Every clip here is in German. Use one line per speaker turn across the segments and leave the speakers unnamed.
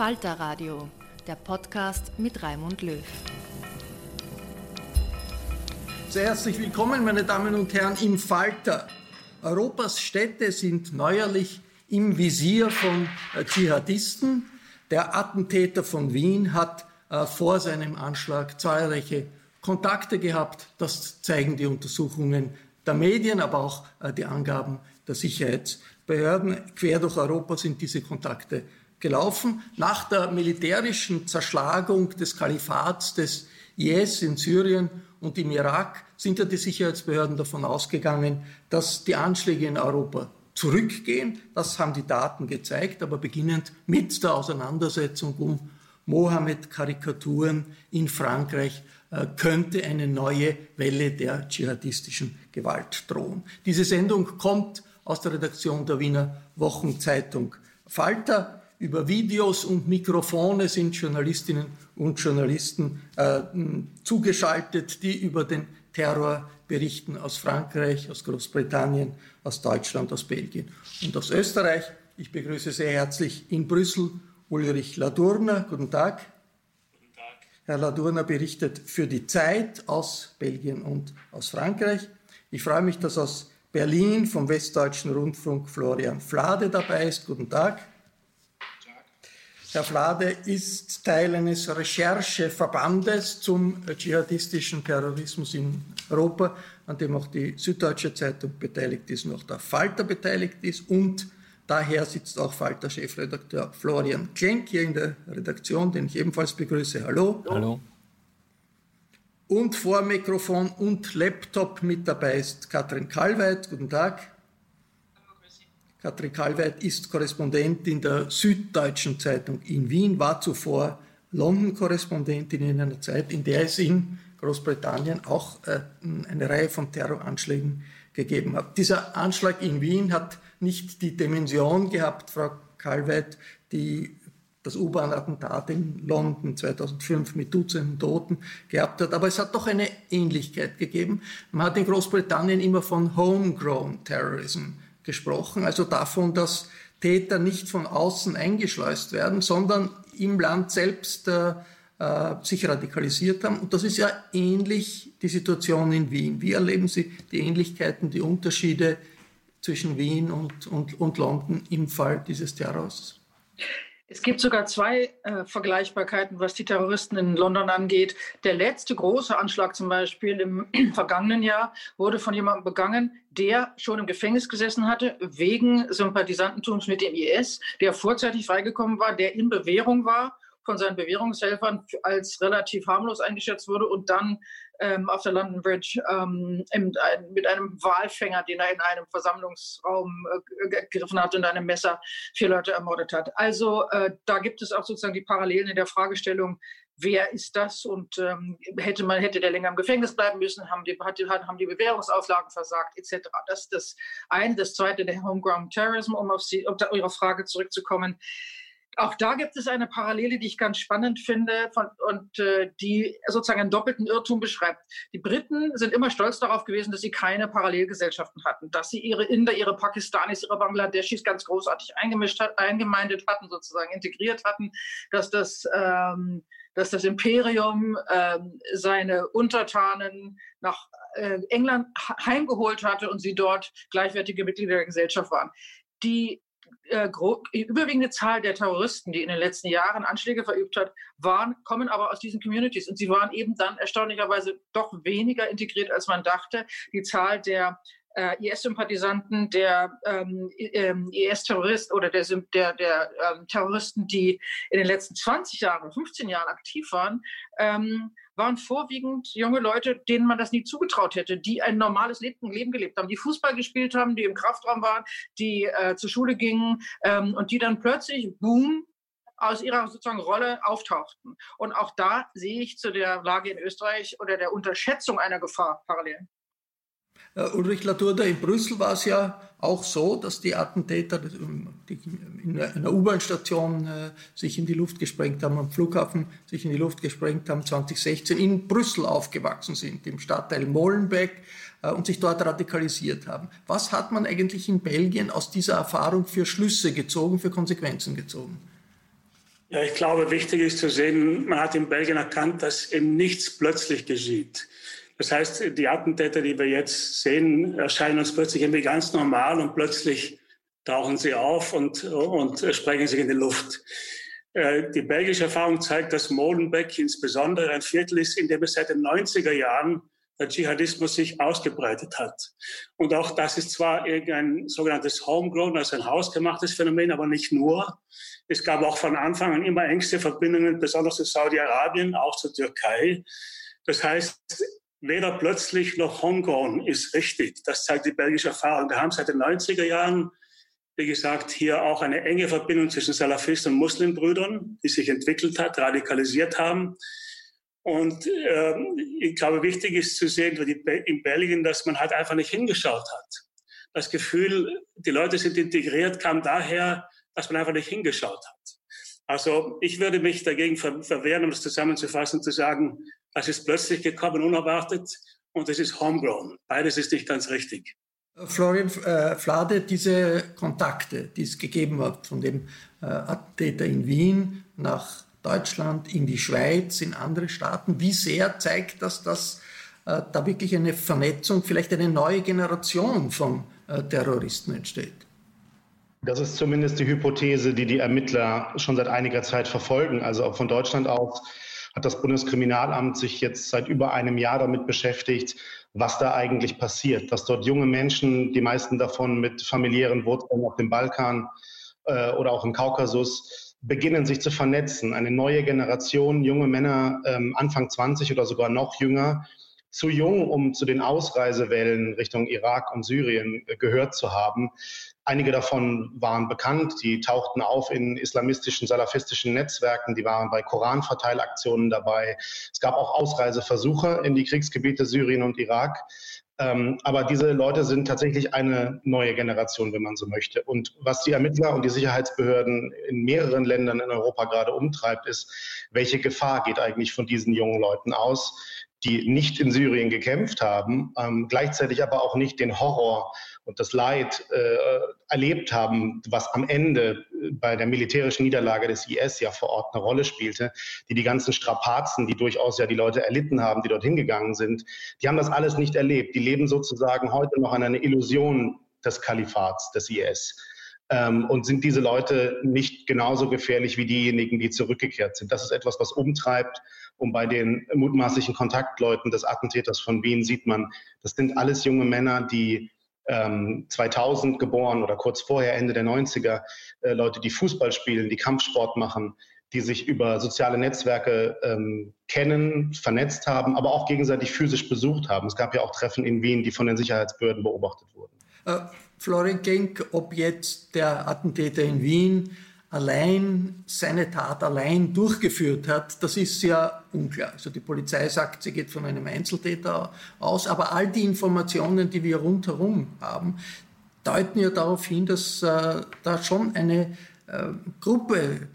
Falter Radio, der Podcast mit Raimund Löw.
Sehr herzlich willkommen, meine Damen und Herren, im Falter. Europas Städte sind neuerlich im Visier von äh, Dschihadisten. Der Attentäter von Wien hat äh, vor seinem Anschlag zahlreiche Kontakte gehabt. Das zeigen die Untersuchungen der Medien, aber auch äh, die Angaben der Sicherheitsbehörden. Quer durch Europa sind diese Kontakte gelaufen. Nach der militärischen Zerschlagung des Kalifats des IS in Syrien und im Irak sind ja die Sicherheitsbehörden davon ausgegangen, dass die Anschläge in Europa zurückgehen. Das haben die Daten gezeigt, aber beginnend mit der Auseinandersetzung um Mohammed-Karikaturen in Frankreich äh, könnte eine neue Welle der dschihadistischen Gewalt drohen. Diese Sendung kommt aus der Redaktion der Wiener Wochenzeitung Falter. Über Videos und Mikrofone sind Journalistinnen und Journalisten äh, zugeschaltet, die über den Terror berichten aus Frankreich, aus Großbritannien, aus Deutschland, aus Belgien und aus Österreich. Ich begrüße sehr herzlich in Brüssel Ulrich Ladurner. Guten Tag. Guten Tag. Herr Ladurner berichtet für die Zeit aus Belgien und aus Frankreich. Ich freue mich, dass aus Berlin vom Westdeutschen Rundfunk Florian Flade dabei ist. Guten Tag. Herr Flade ist Teil eines Rechercheverbandes zum dschihadistischen Terrorismus in Europa, an dem auch die Süddeutsche Zeitung beteiligt ist und auch der Falter beteiligt ist. Und daher sitzt auch Falter-Chefredakteur Florian Klenk hier in der Redaktion, den ich ebenfalls begrüße. Hallo.
Hallo.
Und vor Mikrofon und Laptop mit dabei ist Katrin Kalweit. Guten Tag. Katrin Kalweit ist Korrespondentin der Süddeutschen Zeitung in Wien, war zuvor London-Korrespondentin in einer Zeit, in der es in Großbritannien auch äh, eine Reihe von Terroranschlägen gegeben hat. Dieser Anschlag in Wien hat nicht die Dimension gehabt, Frau Kalweit, die das U-Bahn-Attentat in London 2005 mit Dutzenden Toten gehabt hat. Aber es hat doch eine Ähnlichkeit gegeben. Man hat in Großbritannien immer von Homegrown Terrorism gesprochen, also davon, dass Täter nicht von außen eingeschleust werden, sondern im Land selbst äh, äh, sich radikalisiert haben. Und das ist ja ähnlich die Situation in Wien. Wie erleben Sie die Ähnlichkeiten, die Unterschiede zwischen Wien und, und, und London im Fall dieses Terrors?
Es gibt sogar zwei äh, Vergleichbarkeiten, was die Terroristen in London angeht. Der letzte große Anschlag zum Beispiel im vergangenen Jahr wurde von jemandem begangen, der schon im Gefängnis gesessen hatte wegen Sympathisantentums mit dem IS, der vorzeitig freigekommen war, der in Bewährung war von seinen Bewährungshelfern als relativ harmlos eingeschätzt wurde und dann ähm, auf der London Bridge ähm, im, ein, mit einem Walfänger, den er in einem Versammlungsraum äh, gegriffen hat und einem Messer vier Leute ermordet hat. Also äh, da gibt es auch sozusagen die Parallelen in der Fragestellung, wer ist das und ähm, hätte man hätte der länger im Gefängnis bleiben müssen, haben die, hat, haben die Bewährungsauflagen versagt etc. Das ist das eine. Das zweite, der Homegrown Terrorism, um auf Sie, um da, Ihre Frage zurückzukommen auch da gibt es eine Parallele, die ich ganz spannend finde von, und äh, die sozusagen einen doppelten Irrtum beschreibt. Die Briten sind immer stolz darauf gewesen, dass sie keine Parallelgesellschaften hatten, dass sie ihre Inder, ihre Pakistanis, ihre Bangladeschis ganz großartig eingemischt hat, eingemeindet hatten, sozusagen integriert hatten, dass das ähm, dass das Imperium ähm, seine Untertanen nach äh, England heimgeholt hatte und sie dort gleichwertige Mitglieder der Gesellschaft waren. Die äh, überwiegende Zahl der Terroristen, die in den letzten Jahren Anschläge verübt hat, waren, kommen aber aus diesen Communities. Und sie waren eben dann erstaunlicherweise doch weniger integriert, als man dachte. Die Zahl der äh, IS-Sympathisanten, der ähm, ähm, IS-Terrorist oder der, der, der ähm, Terroristen, die in den letzten 20 Jahren, 15 Jahren aktiv waren, ähm, waren vorwiegend junge Leute, denen man das nie zugetraut hätte, die ein normales Leben, gelebt haben, die Fußball gespielt haben, die im Kraftraum waren, die äh, zur Schule gingen ähm, und die dann plötzlich, boom, aus ihrer sozusagen Rolle auftauchten. Und auch da sehe ich zu der Lage in Österreich oder der Unterschätzung einer Gefahr parallel.
Uh, Ulrich Laturda, in Brüssel war es ja auch so, dass die Attentäter ähm, die in einer U-Bahn-Station äh, sich in die Luft gesprengt haben, am Flughafen sich in die Luft gesprengt haben, 2016 in Brüssel aufgewachsen sind, im Stadtteil Molenbeek äh, und sich dort radikalisiert haben. Was hat man eigentlich in Belgien aus dieser Erfahrung für Schlüsse gezogen, für Konsequenzen gezogen?
Ja, ich glaube, wichtig ist zu sehen, man hat in Belgien erkannt, dass eben nichts plötzlich geschieht. Das heißt, die Attentäter, die wir jetzt sehen, erscheinen uns plötzlich irgendwie ganz normal und plötzlich tauchen sie auf und, und sprengen sich in die Luft. Äh, die belgische Erfahrung zeigt, dass Molenbeek insbesondere ein Viertel ist, in dem es seit den 90er Jahren der Dschihadismus sich ausgebreitet hat. Und auch das ist zwar irgendein sogenanntes Homegrown, also ein hausgemachtes Phänomen, aber nicht nur. Es gab auch von Anfang an immer engste Verbindungen, besonders zu Saudi-Arabien, auch zur Türkei. Das heißt, weder plötzlich noch Hongkong ist richtig. Das zeigt die belgische Erfahrung. Wir haben seit den 90er Jahren, wie gesagt, hier auch eine enge Verbindung zwischen Salafisten und Muslimbrüdern, die sich entwickelt hat, radikalisiert haben. Und äh, ich glaube, wichtig ist zu sehen in Belgien, dass man halt einfach nicht hingeschaut hat. Das Gefühl, die Leute sind integriert, kam daher, dass man einfach nicht hingeschaut hat. Also ich würde mich dagegen verwehren, um es zusammenzufassen, zu sagen, das ist plötzlich gekommen, unerwartet und es ist homegrown. Beides ist nicht ganz richtig.
Florian äh, Flade, diese Kontakte, die es gegeben hat von dem äh, Attentäter in Wien nach Deutschland, in die Schweiz, in andere Staaten, wie sehr zeigt das, dass äh, da wirklich eine Vernetzung, vielleicht eine neue Generation von äh, Terroristen entsteht?
Das ist zumindest die Hypothese, die die Ermittler schon seit einiger Zeit verfolgen. Also auch von Deutschland aus hat das Bundeskriminalamt sich jetzt seit über einem Jahr damit beschäftigt, was da eigentlich passiert, dass dort junge Menschen, die meisten davon mit familiären Wurzeln auf dem Balkan äh, oder auch im Kaukasus, beginnen sich zu vernetzen. Eine neue Generation, junge Männer, ähm, Anfang 20 oder sogar noch jünger, zu jung, um zu den Ausreisewellen Richtung Irak und Syrien äh, gehört zu haben. Einige davon waren bekannt, die tauchten auf in islamistischen, salafistischen Netzwerken, die waren bei Koranverteilaktionen dabei. Es gab auch Ausreiseversuche in die Kriegsgebiete Syrien und Irak. Ähm, aber diese Leute sind tatsächlich eine neue Generation, wenn man so möchte. Und was die Ermittler und die Sicherheitsbehörden in mehreren Ländern in Europa gerade umtreibt, ist, welche Gefahr geht eigentlich von diesen jungen Leuten aus? Die nicht in Syrien gekämpft haben, ähm, gleichzeitig aber auch nicht den Horror und das Leid äh, erlebt haben, was am Ende äh, bei der militärischen Niederlage des IS ja vor Ort eine Rolle spielte, die die ganzen Strapazen, die durchaus ja die Leute erlitten haben, die dort hingegangen sind, die haben das alles nicht erlebt. Die leben sozusagen heute noch an einer Illusion des Kalifats, des IS. Ähm, und sind diese Leute nicht genauso gefährlich wie diejenigen, die zurückgekehrt sind? Das ist etwas, was umtreibt. Und bei den mutmaßlichen Kontaktleuten des Attentäters von Wien sieht man, das sind alles junge Männer, die 2000 ähm, geboren oder kurz vorher, Ende der 90er, äh, Leute, die Fußball spielen, die Kampfsport machen, die sich über soziale Netzwerke ähm, kennen, vernetzt haben, aber auch gegenseitig physisch besucht haben. Es gab ja auch Treffen in Wien, die von den Sicherheitsbehörden beobachtet wurden.
Äh, Florian Genk, ob jetzt der Attentäter in Wien allein seine Tat allein durchgeführt hat, das ist sehr unklar. Also die Polizei sagt, sie geht von einem Einzeltäter aus, aber all die Informationen, die wir rundherum haben, deuten ja darauf hin, dass äh, da schon eine Gruppe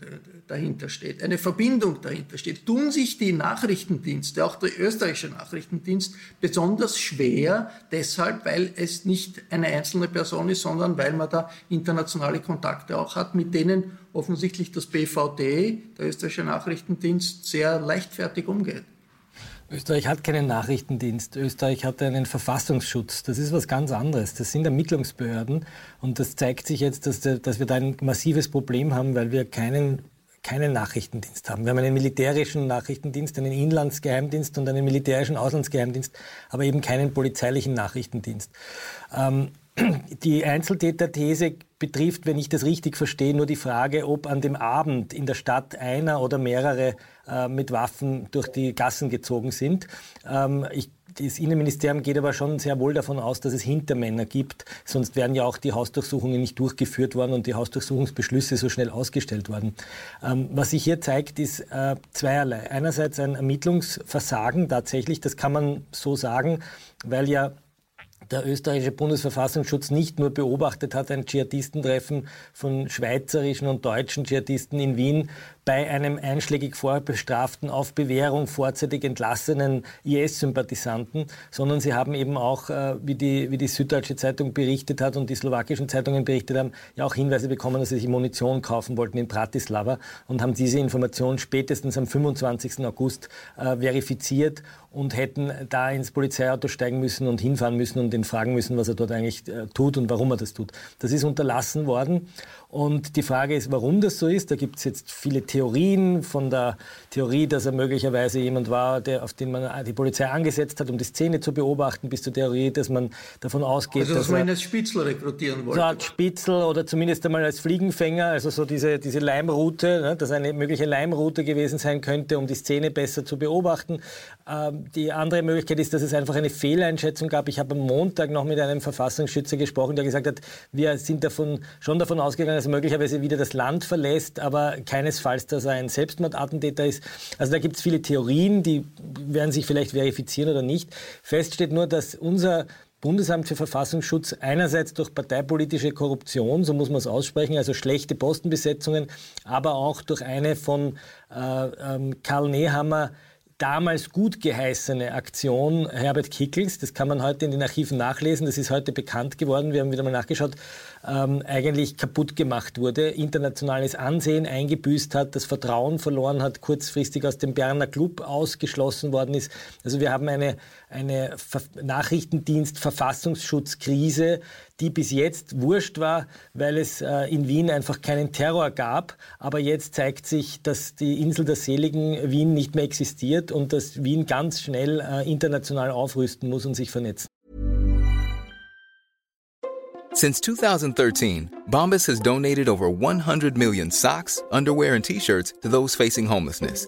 dahinter steht, eine Verbindung dahinter steht, tun sich die Nachrichtendienste, auch der österreichische Nachrichtendienst, besonders schwer, deshalb, weil es nicht eine einzelne Person ist, sondern weil man da internationale Kontakte auch hat, mit denen offensichtlich das BVD, der österreichische Nachrichtendienst, sehr leichtfertig umgeht.
Österreich hat keinen Nachrichtendienst. Österreich hat einen Verfassungsschutz. Das ist was ganz anderes. Das sind Ermittlungsbehörden. Und das zeigt sich jetzt, dass, dass wir da ein massives Problem haben, weil wir keinen keinen Nachrichtendienst haben. Wir haben einen militärischen Nachrichtendienst, einen Inlandsgeheimdienst und einen militärischen Auslandsgeheimdienst, aber eben keinen polizeilichen Nachrichtendienst. Ähm, die Einzeltäter-These betrifft, wenn ich das richtig verstehe, nur die Frage, ob an dem Abend in der Stadt einer oder mehrere äh, mit Waffen durch die Gassen gezogen sind. Ähm, ich das Innenministerium geht aber schon sehr wohl davon aus, dass es Hintermänner gibt. Sonst wären ja auch die Hausdurchsuchungen nicht durchgeführt worden und die Hausdurchsuchungsbeschlüsse so schnell ausgestellt worden. Ähm, was sich hier zeigt, ist äh, zweierlei. Einerseits ein Ermittlungsversagen tatsächlich, das kann man so sagen, weil ja der österreichische Bundesverfassungsschutz nicht nur beobachtet hat, ein Dschihadistentreffen von schweizerischen und deutschen Dschihadisten in Wien bei einem einschlägig vorbestraften, auf Bewährung vorzeitig entlassenen IS-Sympathisanten, sondern sie haben eben auch, äh, wie, die, wie die Süddeutsche Zeitung berichtet hat und die slowakischen Zeitungen berichtet haben, ja auch Hinweise bekommen, dass sie sich Munition kaufen wollten in Bratislava und haben diese Information spätestens am 25. August äh, verifiziert und hätten da ins Polizeiauto steigen müssen und hinfahren müssen und ihn fragen müssen, was er dort eigentlich äh, tut und warum er das tut. Das ist unterlassen worden. Und die Frage ist, warum das so ist. Da gibt es jetzt viele Theorien, von der Theorie, dass er möglicherweise jemand war, der, auf den man die Polizei angesetzt hat, um die Szene zu beobachten, bis zur Theorie, dass man davon ausgeht,
also, dass,
dass
man ihn als Spitzel rekrutieren wollte. So
als Spitzel oder zumindest einmal als Fliegenfänger, also so diese, diese Leimroute, ne, dass eine mögliche Leimroute gewesen sein könnte, um die Szene besser zu beobachten. Ähm, die andere Möglichkeit ist, dass es einfach eine Fehleinschätzung gab. Ich habe am Montag noch mit einem Verfassungsschützer gesprochen, der gesagt hat, wir sind davon, schon davon ausgegangen, dass er möglicherweise wieder das Land verlässt, aber keinesfalls, dass er ein Selbstmordattentäter ist. Also da gibt es viele Theorien, die werden sich vielleicht verifizieren oder nicht. Fest steht nur, dass unser Bundesamt für Verfassungsschutz einerseits durch parteipolitische Korruption, so muss man es aussprechen, also schlechte Postenbesetzungen, aber auch durch eine von äh, ähm, Karl Nehammer damals gut geheißene Aktion Herbert Kickels, das kann man heute in den Archiven nachlesen, das ist heute bekannt geworden, wir haben wieder mal nachgeschaut, ähm, eigentlich kaputt gemacht wurde, internationales Ansehen eingebüßt hat, das Vertrauen verloren hat, kurzfristig aus dem Berner Club ausgeschlossen worden ist. Also wir haben eine, eine Nachrichtendienst-Verfassungsschutzkrise, die bis jetzt wurscht war, weil es äh, in Wien einfach keinen Terror gab. Aber jetzt zeigt sich, dass die Insel der Seligen Wien nicht mehr existiert und dass Wien ganz schnell äh, international aufrüsten muss und sich vernetzen.
Since 2013, Bombas has donated over 100 million socks, underwear and T-shirts to those facing homelessness.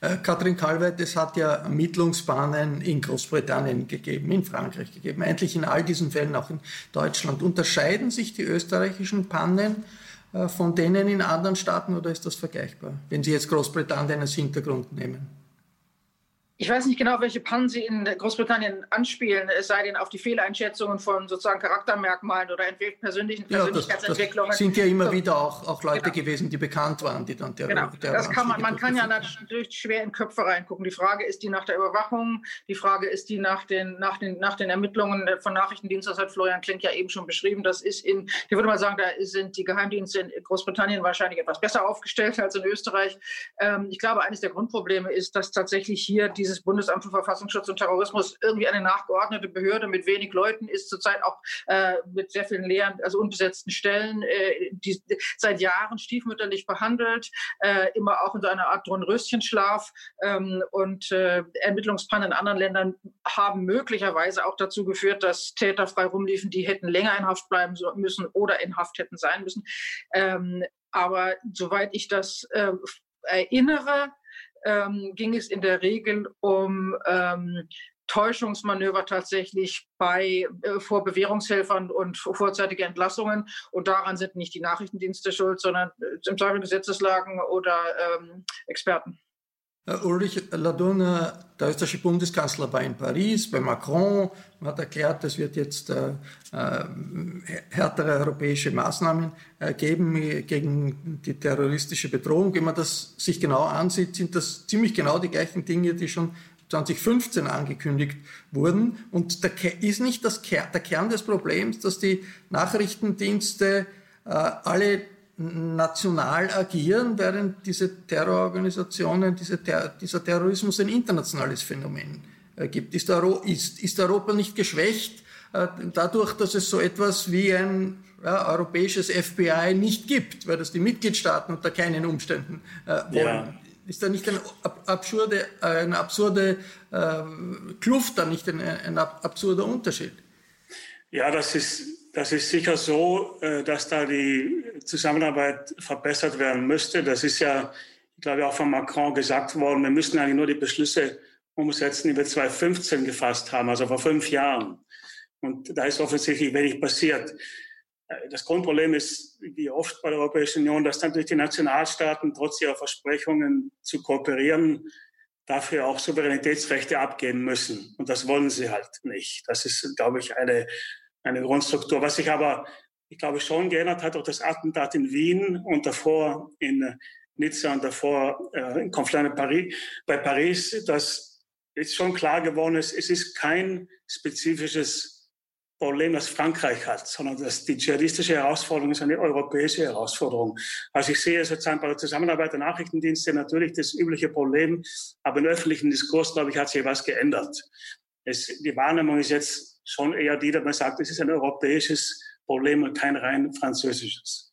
Äh, Katrin Kalweit, es hat ja Ermittlungsbahnen in Großbritannien gegeben, in Frankreich gegeben, eigentlich in all diesen Fällen auch in Deutschland. Unterscheiden sich die österreichischen Pannen äh, von denen in anderen Staaten oder ist das vergleichbar, wenn Sie jetzt Großbritannien als Hintergrund nehmen?
Ich weiß nicht genau, welche Pannen Sie in Großbritannien anspielen, es sei denn auf die Fehleinschätzungen von sozusagen Charaktermerkmalen oder persönlichen
ja,
Persönlichkeitsentwicklungen.
Das sind ja immer so. wieder auch, auch Leute genau. gewesen, die bekannt waren, die dann
der, genau. der das kann man, man kann ja natürlich schwer in Köpfe reingucken. Die Frage ist die nach der Überwachung, die Frage ist die nach den, nach den, nach den Ermittlungen von Nachrichtendiensten. Das hat Florian Klink ja eben schon beschrieben. Das ist in, ich würde mal sagen, da sind die Geheimdienste in Großbritannien wahrscheinlich etwas besser aufgestellt als in Österreich. Ähm, ich glaube, eines der Grundprobleme ist, dass tatsächlich hier dieses Bundesamt für Verfassungsschutz und Terrorismus irgendwie eine nachgeordnete Behörde mit wenig Leuten ist, zurzeit auch äh, mit sehr vielen leeren, also unbesetzten Stellen, äh, die seit Jahren stiefmütterlich behandelt, äh, immer auch in so einer Art Dornröschenschlaf. Ähm, und äh, Ermittlungspannen in anderen Ländern haben möglicherweise auch dazu geführt, dass Täter frei rumliefen, die hätten länger in Haft bleiben müssen oder in Haft hätten sein müssen. Ähm, aber soweit ich das äh, erinnere, ähm, ging es in der Regel um ähm, Täuschungsmanöver tatsächlich bei äh, vor Bewährungshelfern und vorzeitige Entlassungen. Und daran sind nicht die Nachrichtendienste schuld, sondern äh, im Zweifel Gesetzeslagen oder ähm, Experten.
Äh, Ulrich Ladurner, der österreichische Bundeskanzler, war in Paris bei Macron, und hat erklärt, es wird jetzt äh, äh, härtere europäische Maßnahmen äh, geben gegen die terroristische Bedrohung. Wenn man das sich genau ansieht, sind das ziemlich genau die gleichen Dinge, die schon 2015 angekündigt wurden. Und da ist nicht das, der Kern des Problems, dass die Nachrichtendienste äh, alle national agieren, während diese Terrororganisationen, diese Ter dieser Terrorismus ein internationales Phänomen äh, gibt. Ist, Euro ist, ist, Europa nicht geschwächt äh, dadurch, dass es so etwas wie ein ja, europäisches FBI nicht gibt, weil das die Mitgliedstaaten unter keinen Umständen äh, wollen? Ja. Ist da nicht eine absurde, eine absurde äh, Kluft, da nicht ein, ein absurder Unterschied?
Ja, das ist das ist sicher so, äh, dass da die Zusammenarbeit verbessert werden müsste. Das ist ja, ich glaube, auch von Macron gesagt worden. Wir müssen eigentlich nur die Beschlüsse umsetzen, die wir 2015 gefasst haben, also vor fünf Jahren. Und da ist offensichtlich wenig passiert. Äh, das Grundproblem ist, wie oft bei der Europäischen Union, dass natürlich die Nationalstaaten trotz ihrer Versprechungen zu kooperieren, dafür auch Souveränitätsrechte abgeben müssen. Und das wollen sie halt nicht. Das ist, glaube ich, eine eine Grundstruktur. Was sich aber, ich glaube, schon geändert hat, auch das Attentat in Wien und davor in Nizza und davor äh, in Conflans Paris, bei Paris, dass jetzt schon klar geworden ist, es ist kein spezifisches Problem, das Frankreich hat, sondern dass die dschihadistische Herausforderung ist eine europäische Herausforderung. Also ich sehe sozusagen bei der Zusammenarbeit der Nachrichtendienste natürlich das übliche Problem, aber im öffentlichen Diskurs, glaube ich, hat sich was geändert. Es, die Wahrnehmung ist jetzt schon eher die, dass man sagt, es ist ein europäisches Problem und kein rein französisches.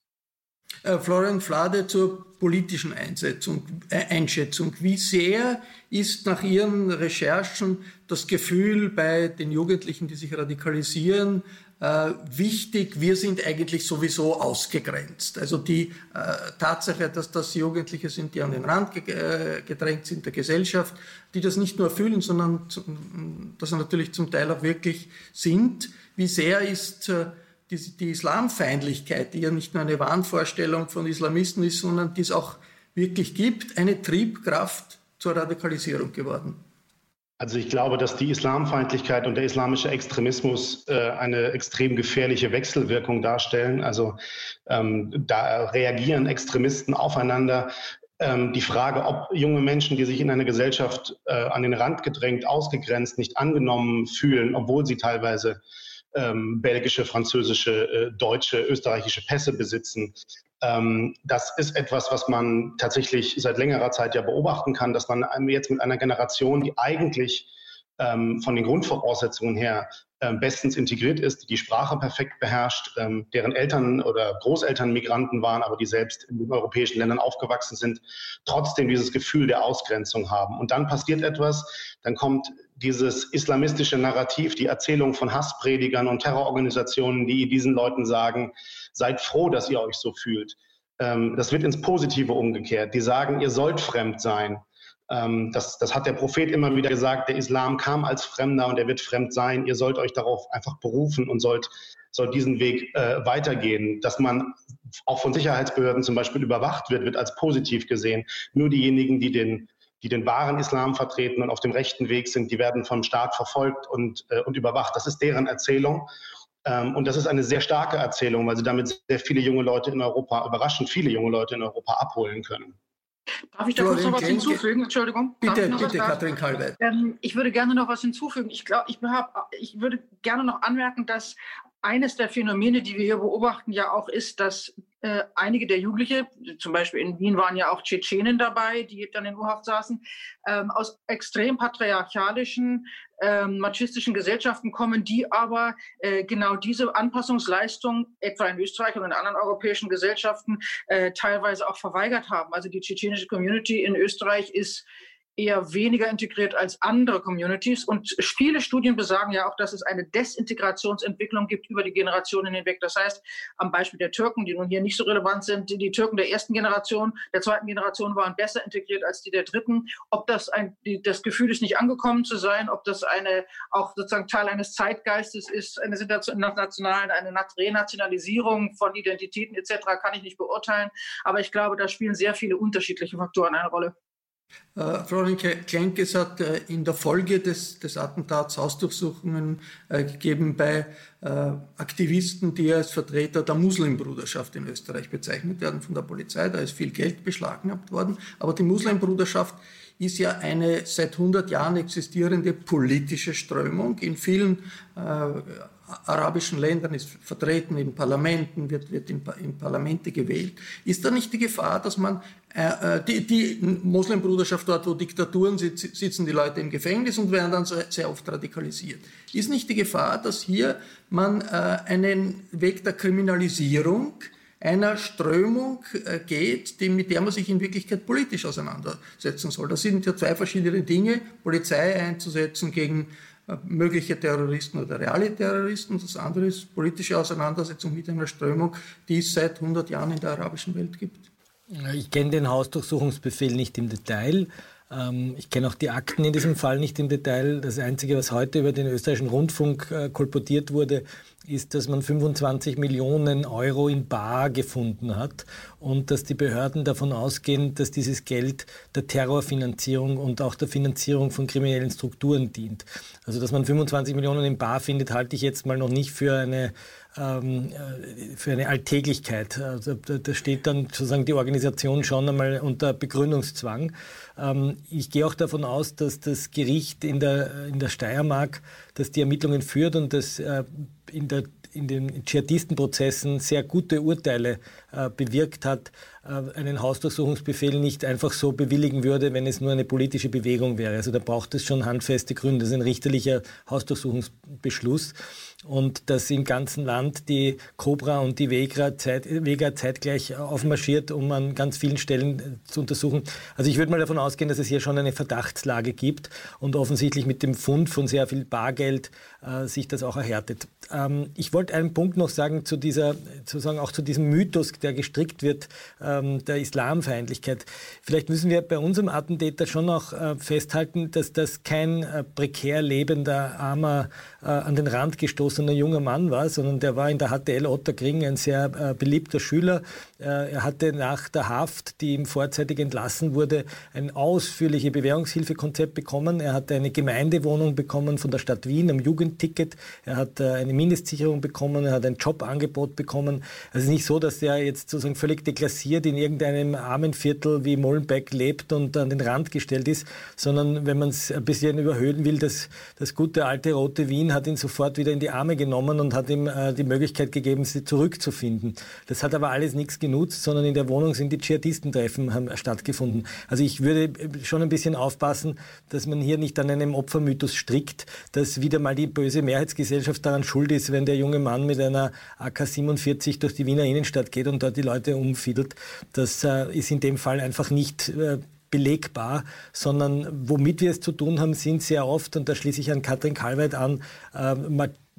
Äh, Florian Flade zur politischen Einsetzung, äh, Einschätzung. Wie sehr ist nach Ihren Recherchen das Gefühl bei den Jugendlichen, die sich radikalisieren, äh, wichtig, wir sind eigentlich sowieso ausgegrenzt. Also die äh, Tatsache, dass das Jugendliche sind, die an den Rand ge äh, gedrängt sind der Gesellschaft, die das nicht nur fühlen, sondern das natürlich zum Teil auch wirklich sind. Wie sehr ist äh, die, die Islamfeindlichkeit, die ja nicht nur eine Wahnvorstellung von Islamisten ist, sondern die es auch wirklich gibt, eine Triebkraft zur Radikalisierung geworden?
Also ich glaube, dass die Islamfeindlichkeit und der islamische Extremismus äh, eine extrem gefährliche Wechselwirkung darstellen. Also ähm, da reagieren Extremisten aufeinander. Ähm, die Frage, ob junge Menschen, die sich in einer Gesellschaft äh, an den Rand gedrängt, ausgegrenzt, nicht angenommen fühlen, obwohl sie teilweise ähm, belgische, französische, äh, deutsche, österreichische Pässe besitzen. Ähm, das ist etwas, was man tatsächlich seit längerer Zeit ja beobachten kann, dass man jetzt mit einer Generation, die eigentlich ähm, von den Grundvoraussetzungen her ähm, bestens integriert ist, die Sprache perfekt beherrscht, ähm, deren Eltern oder Großeltern Migranten waren, aber die selbst in den europäischen Ländern aufgewachsen sind, trotzdem dieses Gefühl der Ausgrenzung haben. Und dann passiert etwas, dann kommt dieses islamistische Narrativ, die Erzählung von Hasspredigern und Terrororganisationen, die diesen Leuten sagen, seid froh, dass ihr euch so fühlt. Ähm, das wird ins Positive umgekehrt. Die sagen, ihr sollt fremd sein. Ähm, das, das hat der Prophet immer wieder gesagt, der Islam kam als Fremder und er wird fremd sein. Ihr sollt euch darauf einfach berufen und sollt, sollt diesen Weg äh, weitergehen. Dass man auch von Sicherheitsbehörden zum Beispiel überwacht wird, wird als positiv gesehen. Nur diejenigen, die den die den wahren Islam vertreten und auf dem rechten Weg sind, die werden vom Staat verfolgt und, äh, und überwacht. Das ist deren Erzählung. Ähm, und das ist eine sehr starke Erzählung, weil sie damit sehr viele junge Leute in Europa, überraschend viele junge Leute in Europa abholen können.
Darf ich da kurz noch was hinzufügen? Entschuldigung.
Bitte, bitte, Katrin Kalweit.
Ähm, ich würde gerne noch was hinzufügen. Ich glaube, ich, ich würde gerne noch anmerken, dass eines der Phänomene, die wir hier beobachten, ja auch ist, dass äh, einige der Jugendliche, zum Beispiel in Wien waren ja auch Tschetschenen dabei, die dann in U-Haft saßen, ähm, aus extrem patriarchalischen, ähm, machistischen Gesellschaften kommen, die aber äh, genau diese Anpassungsleistung, etwa in Österreich und in anderen europäischen Gesellschaften, äh, teilweise auch verweigert haben. Also die tschetschenische Community in Österreich ist eher weniger integriert als andere Communities. Und viele Studien besagen ja auch, dass es eine Desintegrationsentwicklung gibt über die Generationen hinweg. Das heißt, am Beispiel der Türken, die nun hier nicht so relevant sind, die Türken der ersten Generation, der zweiten Generation waren besser integriert als die der dritten. Ob das ein, das Gefühl ist, nicht angekommen zu sein, ob das eine, auch sozusagen Teil eines Zeitgeistes ist, eine nationalen, eine Renationalisierung von Identitäten etc., kann ich nicht beurteilen. Aber ich glaube, da spielen sehr viele unterschiedliche Faktoren eine Rolle.
Äh, Florian Klenkes hat äh, in der Folge des, des Attentats Hausdurchsuchungen äh, gegeben bei äh, Aktivisten, die als Vertreter der Muslimbruderschaft in Österreich bezeichnet werden von der Polizei. Da ist viel Geld beschlagnahmt worden. Aber die Muslimbruderschaft ist ja eine seit 100 Jahren existierende politische Strömung. In vielen äh, arabischen Ländern ist vertreten in Parlamenten, wird, wird in, in Parlamente gewählt. Ist da nicht die Gefahr, dass man äh, äh die, die Muslimbruderschaft dort, wo Diktaturen sitzen, sitzen die Leute im Gefängnis und werden dann sehr oft radikalisiert. Ist nicht die Gefahr, dass hier man äh, einen Weg der Kriminalisierung einer Strömung äh, geht, die, mit der man sich in Wirklichkeit politisch auseinandersetzen soll. Das sind ja zwei verschiedene Dinge, Polizei einzusetzen gegen mögliche Terroristen oder reale Terroristen. Das andere ist politische Auseinandersetzung mit einer Strömung, die es seit 100 Jahren in der arabischen Welt gibt.
Ich kenne den Hausdurchsuchungsbefehl nicht im Detail. Ähm, ich kenne auch die Akten in diesem Fall nicht im Detail. Das Einzige, was heute über den österreichischen Rundfunk äh, kolportiert wurde, ist, dass man 25 Millionen Euro in Bar gefunden hat und dass die Behörden davon ausgehen, dass dieses Geld der Terrorfinanzierung und auch der Finanzierung von kriminellen Strukturen dient. Also dass man 25 Millionen in Bar findet, halte ich jetzt mal noch nicht für eine ähm, äh, für eine Alltäglichkeit. Also da steht dann sozusagen die Organisation schon einmal unter Begründungszwang. Ähm, ich gehe auch davon aus, dass das Gericht in der, in der Steiermark, das die Ermittlungen führt und das äh, in, der, in den Dschihadistenprozessen sehr gute Urteile äh, bewirkt hat, einen Hausdurchsuchungsbefehl nicht einfach so bewilligen würde, wenn es nur eine politische Bewegung wäre. Also da braucht es schon handfeste Gründe. Das ist ein richterlicher Hausdurchsuchungsbeschluss und dass im ganzen Land die Cobra und die Vega, Zeit, Vega zeitgleich aufmarschiert, um an ganz vielen Stellen äh, zu untersuchen. Also ich würde mal davon ausgehen, dass es hier schon eine Verdachtslage gibt und offensichtlich mit dem Fund von sehr viel Bargeld äh, sich das auch erhärtet. Ähm, ich wollte einen Punkt noch sagen zu dieser, sozusagen auch zu diesem Mythos, der gestrickt wird, ähm, der Islamfeindlichkeit. Vielleicht müssen wir bei unserem Attentäter schon auch äh, festhalten, dass das kein äh, prekär lebender, armer, äh, an den Rand gestoßener junger Mann war, sondern der war in der HTL Otterkring ein sehr äh, beliebter Schüler. Äh, er hatte nach der Haft, die ihm vorzeitig entlassen wurde, ein ausführliches Bewährungshilfekonzept bekommen. Er hatte eine Gemeindewohnung bekommen von der Stadt Wien am Jugendticket. Er hat äh, eine Mindestsicherung bekommen, er hat ein Jobangebot bekommen. Es ist nicht so, dass er jetzt sozusagen völlig deklassiert in irgendeinem Armenviertel wie Molenbeek lebt und an den Rand gestellt ist, sondern wenn man es ein bisschen überhöhen will, das, das gute alte rote Wien hat ihn sofort wieder in die Arme genommen und hat ihm äh, die Möglichkeit gegeben, sie zurückzufinden. Das hat aber alles nichts genutzt, sondern in der Wohnung sind die Dschihadistentreffen haben stattgefunden. Also ich würde schon ein bisschen aufpassen, dass man hier nicht an einem Opfermythos strickt, dass wieder mal die böse Mehrheitsgesellschaft daran schuld ist, wenn der junge Mann mit einer AK-47 durch die Wiener Innenstadt geht und dort die Leute umfiedelt. Das äh, ist in dem Fall einfach nicht äh, belegbar, sondern womit wir es zu tun haben, sind sehr oft, und da schließe ich an Katrin Kalweit an, äh,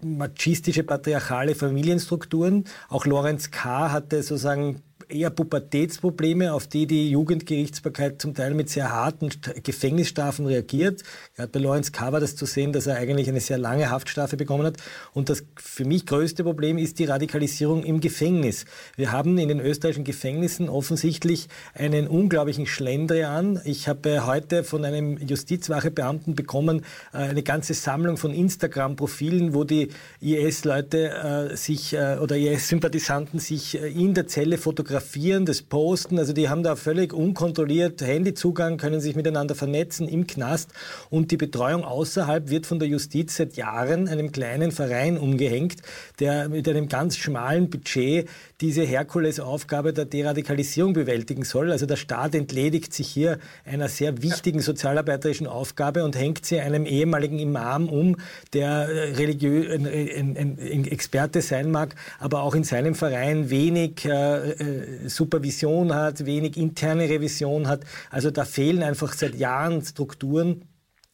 machistische, patriarchale Familienstrukturen. Auch Lorenz K. hatte sozusagen eher Pubertätsprobleme, auf die die Jugendgerichtsbarkeit zum Teil mit sehr harten Gefängnisstrafen reagiert. Gerade bei Lawrence war das zu sehen, dass er eigentlich eine sehr lange Haftstrafe bekommen hat. Und das für mich größte Problem ist die Radikalisierung im Gefängnis. Wir haben in den österreichischen Gefängnissen offensichtlich einen unglaublichen Schlendrian. Ich habe heute von einem Justizwachebeamten bekommen äh, eine ganze Sammlung von Instagram-Profilen, wo die IS-Leute äh, sich äh, oder IS-Sympathisanten sich in der Zelle fotografieren, das posten. Also die haben da völlig unkontrolliert Handyzugang, können sich miteinander vernetzen im Knast. Und die Betreuung außerhalb wird von der Justiz seit Jahren einem kleinen Verein umgehängt, der mit einem ganz schmalen Budget diese Herkulesaufgabe der Deradikalisierung bewältigen soll. Also der Staat entledigt sich hier einer sehr wichtigen sozialarbeiterischen Aufgabe und hängt sie einem ehemaligen Imam um, der äh, religiö ein, ein, ein Experte sein mag, aber auch in seinem Verein wenig äh, äh, Supervision hat, wenig interne Revision hat. Also da fehlen einfach seit Jahren Strukturen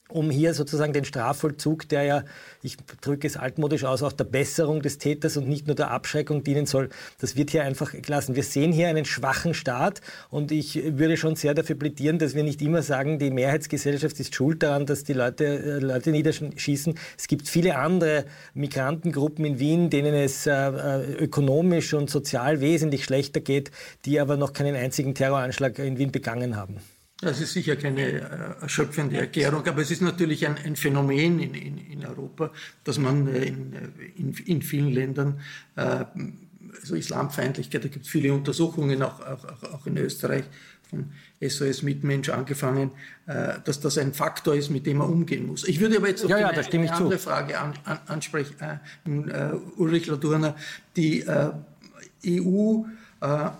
um hier sozusagen den Strafvollzug, der ja, ich drücke es altmodisch aus, auch der Besserung des Täters und nicht nur der Abschreckung dienen soll, das wird hier einfach gelassen. Wir sehen hier einen schwachen Staat und ich würde schon sehr dafür plädieren, dass wir nicht immer sagen, die Mehrheitsgesellschaft ist schuld daran, dass die Leute, äh, Leute niederschießen. Es gibt viele andere Migrantengruppen in Wien, denen es äh, äh, ökonomisch und sozial wesentlich schlechter geht, die aber noch keinen einzigen Terroranschlag in Wien begangen haben.
Das ist sicher keine äh, erschöpfende Erklärung, aber es ist natürlich ein, ein Phänomen in, in, in, Europa, dass man äh, in, in, in vielen Ländern äh, also Islamfeindlichkeit, da gibt es viele Untersuchungen, auch, auch, auch in Österreich von SOS Mitmensch angefangen, äh, dass das ein Faktor ist, mit dem man umgehen muss. Ich würde aber jetzt
auf ja, ja, eine,
andere Frage an, an, ansprechen, äh, Ulrich Ladurner, die äh, EU äh,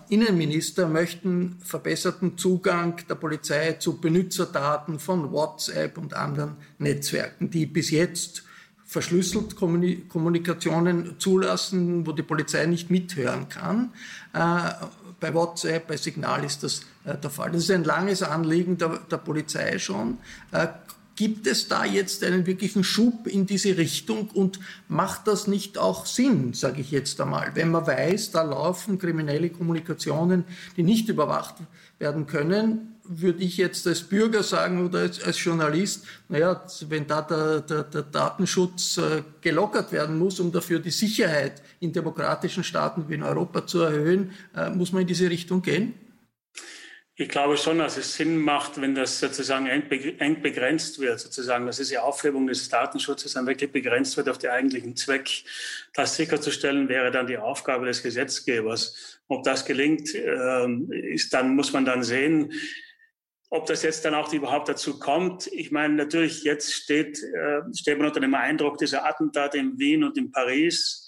Innenminister möchten verbesserten Zugang der Polizei zu Benutzerdaten von WhatsApp und anderen Netzwerken, die bis jetzt verschlüsselt Kommunikationen zulassen, wo die Polizei nicht mithören kann. Äh, bei WhatsApp, bei Signal ist das äh, der Fall. Das ist ein langes Anliegen der, der Polizei schon. Gibt es da jetzt einen wirklichen Schub in diese Richtung und macht das nicht auch Sinn, sage ich jetzt einmal, wenn man weiß, da laufen kriminelle Kommunikationen, die nicht überwacht werden können, würde ich jetzt als Bürger sagen oder als, als Journalist, naja, wenn da der, der, der Datenschutz äh, gelockert werden muss, um dafür die Sicherheit in demokratischen Staaten wie in Europa zu erhöhen, äh, muss man in diese Richtung gehen?
Ich glaube schon, dass es Sinn macht, wenn das sozusagen eng begrenzt wird, sozusagen, dass diese Aufhebung des Datenschutzes dann wirklich begrenzt wird auf den eigentlichen Zweck. Das sicherzustellen wäre dann die Aufgabe des Gesetzgebers. Ob das gelingt, ähm, ist dann, muss man dann sehen. Ob das jetzt dann auch überhaupt dazu kommt, ich meine, natürlich jetzt steht, äh, steht man unter dem Eindruck dieser Attentate in Wien und in Paris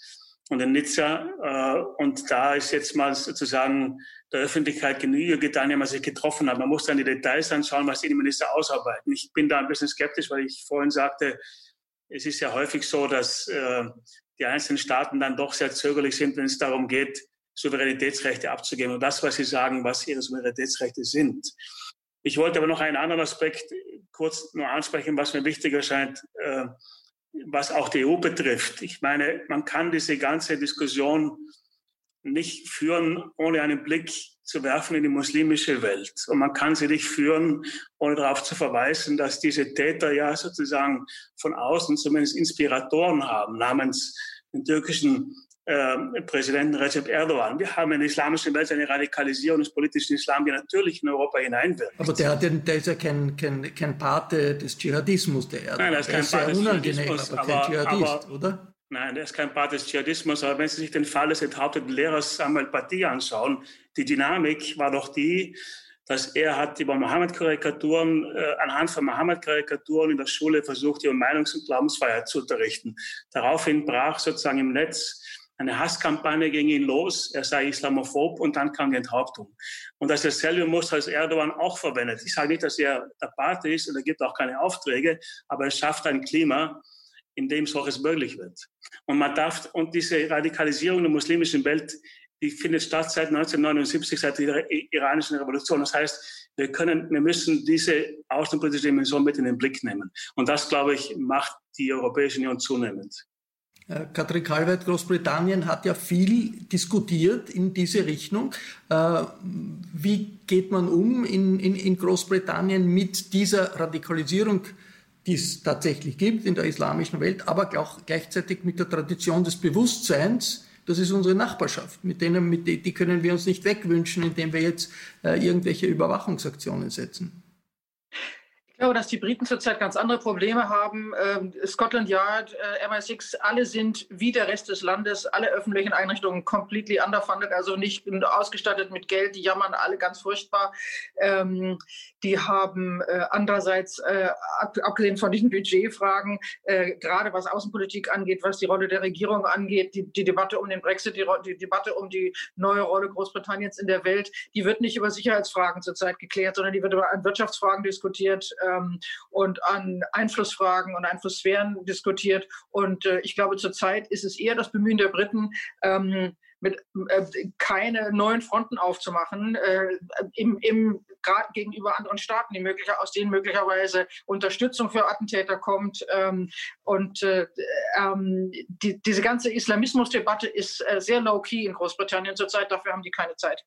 und in Nizza. Äh, und da ist jetzt mal sozusagen der Öffentlichkeit Genüge getan, wenn man sich getroffen hat. Man muss dann die Details anschauen, was die Innenminister ausarbeiten. Ich bin da ein bisschen skeptisch, weil ich vorhin sagte, es ist ja häufig so, dass äh, die einzelnen Staaten dann doch sehr zögerlich sind, wenn es darum geht, Souveränitätsrechte abzugeben. Und das, was Sie sagen, was ihre Souveränitätsrechte sind. Ich wollte aber noch einen anderen Aspekt kurz nur ansprechen, was mir wichtig erscheint. Äh, was auch die EU betrifft. Ich meine, man kann diese ganze Diskussion nicht führen, ohne einen Blick zu werfen in die muslimische Welt. Und man kann sie nicht führen, ohne darauf zu verweisen, dass diese Täter ja sozusagen von außen zumindest Inspiratoren haben, namens den türkischen Präsidenten Recep Erdogan. Wir haben in der islamischen Welt eine Radikalisierung des politischen Islam, die natürlich in Europa hineinwirkt.
Aber der, der, der ist ja kein, kein, kein Pate des Dschihadismus, der Erdogan.
Nein, der ist kein Pate
des Dschihadismus, aber, kein Dschihadist,
aber,
oder?
Nein, der ist kein Part des Dschihadismus. Aber wenn Sie sich den Fall des enthaupteten Lehrers Samuel Paty anschauen, die Dynamik war doch die, dass er hat über Mohammed-Karikaturen, äh, anhand von Mohammed-Karikaturen in der Schule versucht, die Meinungs- und Glaubensfreiheit zu unterrichten. Daraufhin brach sozusagen im Netz eine Hasskampagne gegen ihn los, er sei Islamophob und dann kam die Enthauptung. Und das dasselbe muss als Erdogan auch verwendet. Ich sage nicht, dass er der Pate ist und er gibt auch keine Aufträge, aber er schafft ein Klima, in dem solches möglich wird. Und man darf, und diese Radikalisierung der muslimischen Welt, die findet statt seit 1979, seit der iranischen Revolution. Das heißt, wir können, wir müssen diese außenpolitische Dimension mit in den Blick nehmen. Und das, glaube ich, macht die Europäische Union zunehmend.
Äh, Katrin Kalweit, Großbritannien hat ja viel diskutiert in diese Richtung. Äh, wie geht man um in, in, in Großbritannien mit dieser Radikalisierung, die es tatsächlich gibt in der islamischen Welt, aber auch gleichzeitig mit der Tradition des Bewusstseins, das ist unsere Nachbarschaft. Mit denen, mit die, können wir uns nicht wegwünschen, indem wir jetzt äh, irgendwelche Überwachungsaktionen setzen.
Glaube, dass die Briten zurzeit ganz andere Probleme haben. Ähm, Scotland Yard, äh, MI6, alle sind wie der Rest des Landes, alle öffentlichen Einrichtungen completely underfunded, also nicht ausgestattet mit Geld. Die jammern alle ganz furchtbar. Ähm, die haben äh, andererseits, äh, abgesehen von diesen Budgetfragen, äh, gerade was Außenpolitik angeht, was die Rolle der Regierung angeht, die, die Debatte um den Brexit, die, die, Debatte um die neue Rolle Großbritanniens in der Welt, die wird nicht über Sicherheitsfragen zurzeit geklärt, sondern die wird über Wirtschaftsfragen diskutiert ähm, und an Einflussfragen und Einflusssphären diskutiert. Und äh, ich glaube, zurzeit ist es eher das Bemühen der Briten, ähm, mit äh, keine neuen Fronten aufzumachen, äh, im, im gerade gegenüber anderen Staaten, die möglicher, aus denen möglicherweise Unterstützung für Attentäter kommt. Ähm, und äh, ähm, die, diese ganze Islamismusdebatte ist äh, sehr low-key in Großbritannien zurzeit. Dafür haben die keine Zeit.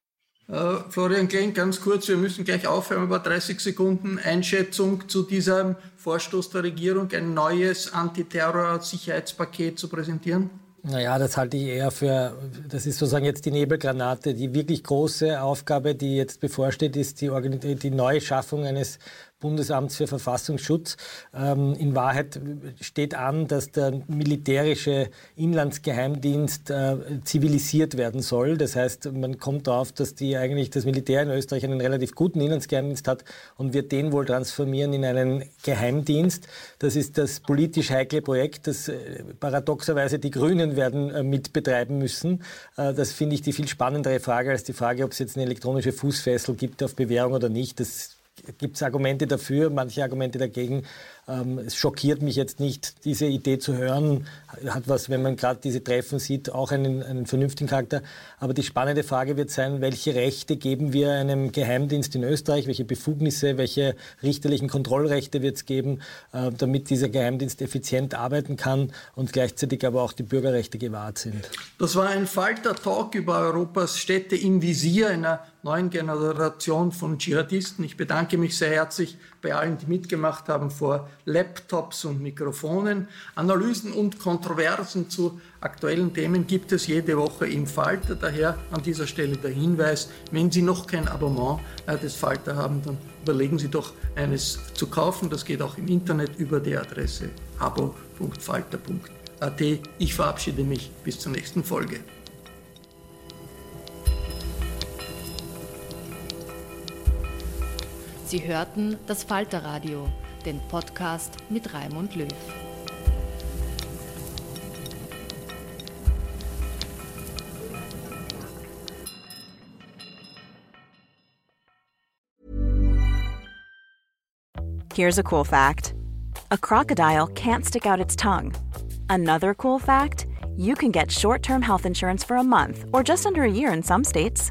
Äh, Florian Klein, ganz kurz, wir müssen gleich aufhören, aber 30 Sekunden Einschätzung zu diesem Vorstoß der Regierung, ein neues Antiterror-Sicherheitspaket zu präsentieren?
Naja, das halte ich eher für, das ist sozusagen jetzt die Nebelgranate. Die wirklich große Aufgabe, die jetzt bevorsteht, ist die, die Neuschaffung eines Bundesamts für Verfassungsschutz. Ähm, in Wahrheit steht an, dass der militärische Inlandsgeheimdienst äh, zivilisiert werden soll. Das heißt, man kommt darauf, dass die eigentlich das Militär in Österreich einen relativ guten Inlandsgeheimdienst hat und wird den wohl transformieren in einen Geheimdienst. Das ist das politisch heikle Projekt, das äh, paradoxerweise die Grünen werden äh, mitbetreiben müssen. Äh, das finde ich die viel spannendere Frage als die Frage, ob es jetzt eine elektronische Fußfessel gibt auf Bewährung oder nicht. Das gibt es Argumente dafür, manche Argumente dagegen. Ähm, es schockiert mich jetzt nicht, diese Idee zu hören. Hat was, wenn man gerade diese Treffen sieht, auch einen, einen vernünftigen Charakter. Aber die spannende Frage wird sein, welche Rechte geben wir einem Geheimdienst in Österreich? Welche Befugnisse, welche richterlichen Kontrollrechte wird es geben, äh, damit dieser Geheimdienst effizient arbeiten kann und gleichzeitig aber auch die Bürgerrechte gewahrt sind?
Das war ein Falter-Talk über Europas Städte im Visier einer neuen Generation von Dschihadisten. Ich bedanke mich sehr herzlich bei allen, die mitgemacht haben vor Laptops und Mikrofonen. Analysen und Kontroversen zu aktuellen Themen gibt es jede Woche im Falter. Daher an dieser Stelle der Hinweis, wenn Sie noch kein Abonnement äh, des Falter haben, dann überlegen Sie doch eines zu kaufen. Das geht auch im Internet über die Adresse abo.falter.at. Ich verabschiede mich bis zur nächsten Folge.
Sie hörten das Falterradio, den Podcast mit Raimund Löw.
Here's a cool fact. A crocodile can't stick out its tongue. Another cool fact, you can get short-term health insurance for a month or just under a year in some states.